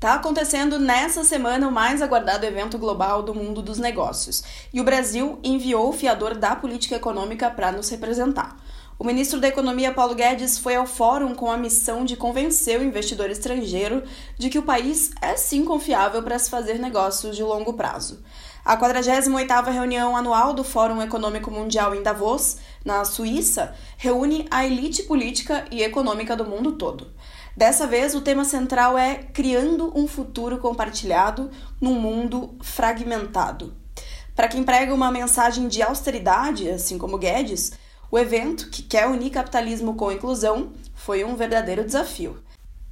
Está acontecendo nessa semana o mais aguardado evento global do mundo dos negócios, e o Brasil enviou o fiador da política econômica para nos representar. O ministro da Economia, Paulo Guedes, foi ao fórum com a missão de convencer o investidor estrangeiro de que o país é sim confiável para se fazer negócios de longo prazo. A 48ª reunião anual do Fórum Econômico Mundial em Davos, na Suíça, reúne a elite política e econômica do mundo todo. Dessa vez, o tema central é Criando um Futuro Compartilhado num Mundo Fragmentado. Para quem prega uma mensagem de austeridade, assim como Guedes, o evento, que quer unir capitalismo com inclusão, foi um verdadeiro desafio.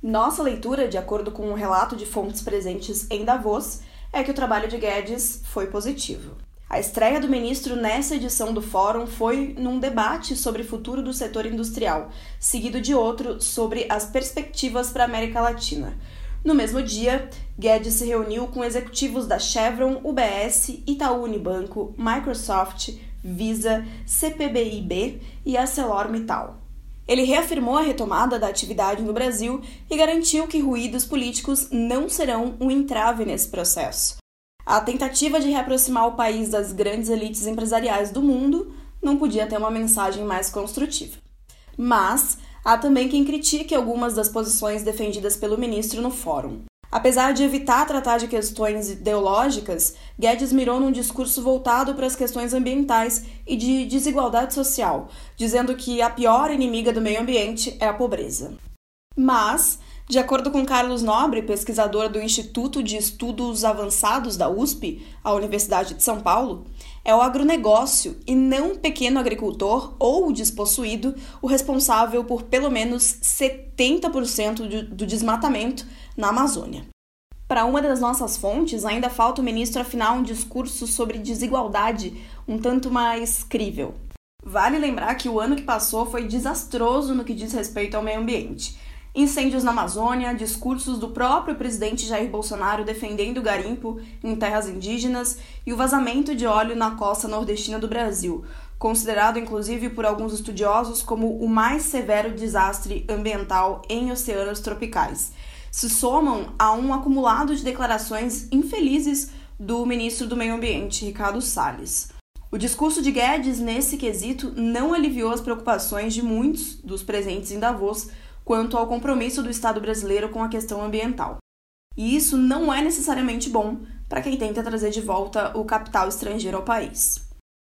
Nossa leitura, de acordo com um relato de fontes presentes em Davos, é que o trabalho de Guedes foi positivo. A estreia do ministro nessa edição do fórum foi num debate sobre o futuro do setor industrial, seguido de outro sobre as perspectivas para a América Latina. No mesmo dia, Guedes se reuniu com executivos da Chevron, UBS, Itaú Unibanco, Microsoft, Visa, CPBIB e ArcelorMittal. Ele reafirmou a retomada da atividade no Brasil e garantiu que ruídos políticos não serão um entrave nesse processo. A tentativa de reaproximar o país das grandes elites empresariais do mundo não podia ter uma mensagem mais construtiva. Mas há também quem critique algumas das posições defendidas pelo ministro no fórum. Apesar de evitar tratar de questões ideológicas, Guedes mirou num discurso voltado para as questões ambientais e de desigualdade social, dizendo que a pior inimiga do meio ambiente é a pobreza. Mas de acordo com Carlos Nobre, pesquisador do Instituto de Estudos Avançados da USP, a Universidade de São Paulo, é o agronegócio e não pequeno agricultor ou o despossuído o responsável por pelo menos 70% do desmatamento na Amazônia. Para uma das nossas fontes, ainda falta o ministro afinar um discurso sobre desigualdade um tanto mais crível. Vale lembrar que o ano que passou foi desastroso no que diz respeito ao meio ambiente. Incêndios na Amazônia, discursos do próprio presidente Jair Bolsonaro defendendo o garimpo em terras indígenas e o vazamento de óleo na costa nordestina do Brasil, considerado inclusive por alguns estudiosos como o mais severo desastre ambiental em oceanos tropicais. Se somam a um acumulado de declarações infelizes do ministro do Meio Ambiente, Ricardo Salles. O discurso de Guedes nesse quesito não aliviou as preocupações de muitos dos presentes em Davos quanto ao compromisso do Estado brasileiro com a questão ambiental. E isso não é necessariamente bom para quem tenta trazer de volta o capital estrangeiro ao país.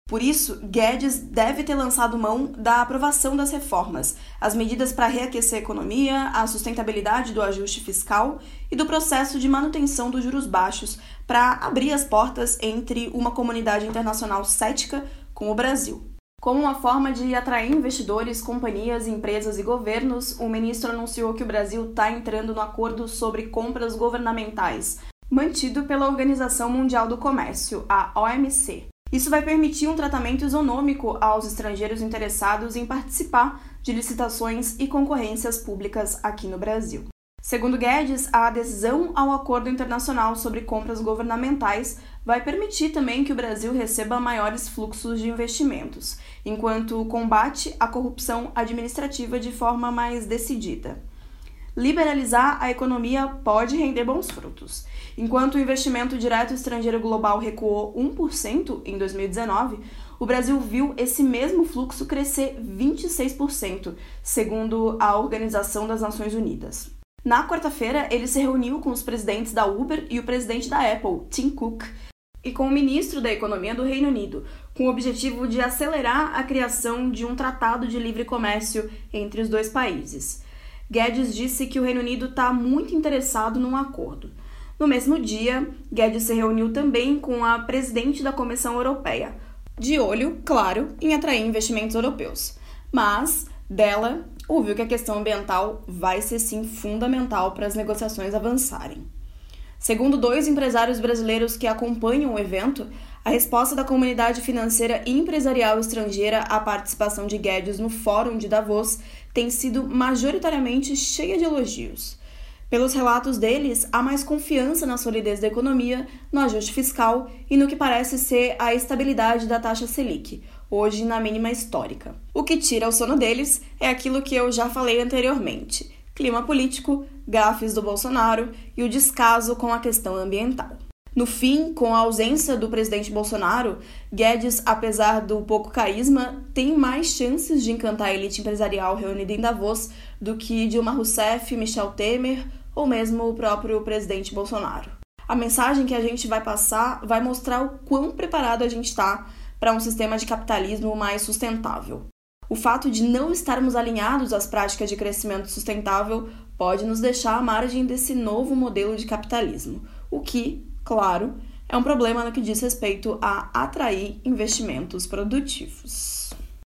Por isso, Guedes deve ter lançado mão da aprovação das reformas, as medidas para reaquecer a economia, a sustentabilidade do ajuste fiscal e do processo de manutenção dos juros baixos para abrir as portas entre uma comunidade internacional cética com o Brasil. Como uma forma de atrair investidores, companhias, empresas e governos, o ministro anunciou que o Brasil está entrando no acordo sobre compras governamentais, mantido pela Organização Mundial do Comércio, a OMC. Isso vai permitir um tratamento isonômico aos estrangeiros interessados em participar de licitações e concorrências públicas aqui no Brasil. Segundo Guedes, a adesão ao acordo internacional sobre compras governamentais vai permitir também que o Brasil receba maiores fluxos de investimentos, enquanto combate a corrupção administrativa de forma mais decidida. Liberalizar a economia pode render bons frutos. Enquanto o investimento direto estrangeiro global recuou 1% em 2019, o Brasil viu esse mesmo fluxo crescer 26%, segundo a Organização das Nações Unidas. Na quarta-feira, ele se reuniu com os presidentes da Uber e o presidente da Apple, Tim Cook, e com o ministro da Economia do Reino Unido, com o objetivo de acelerar a criação de um tratado de livre comércio entre os dois países. Guedes disse que o Reino Unido está muito interessado num acordo. No mesmo dia, Guedes se reuniu também com a presidente da Comissão Europeia, de olho, claro, em atrair investimentos europeus. Mas, dela, ouviu que a questão ambiental vai ser sim fundamental para as negociações avançarem. Segundo dois empresários brasileiros que acompanham o evento, a resposta da comunidade financeira e empresarial estrangeira à participação de Guedes no Fórum de Davos tem sido majoritariamente cheia de elogios. Pelos relatos deles, há mais confiança na solidez da economia, no ajuste fiscal e no que parece ser a estabilidade da taxa Selic, hoje na mínima histórica. O que tira o sono deles é aquilo que eu já falei anteriormente: clima político, gafes do Bolsonaro e o descaso com a questão ambiental. No fim, com a ausência do presidente Bolsonaro, Guedes, apesar do pouco carisma, tem mais chances de encantar a elite empresarial reunida em Davos do que Dilma Rousseff, Michel Temer ou mesmo o próprio presidente Bolsonaro. A mensagem que a gente vai passar vai mostrar o quão preparado a gente está para um sistema de capitalismo mais sustentável. O fato de não estarmos alinhados às práticas de crescimento sustentável pode nos deixar à margem desse novo modelo de capitalismo, o que, claro, é um problema no que diz respeito a atrair investimentos produtivos.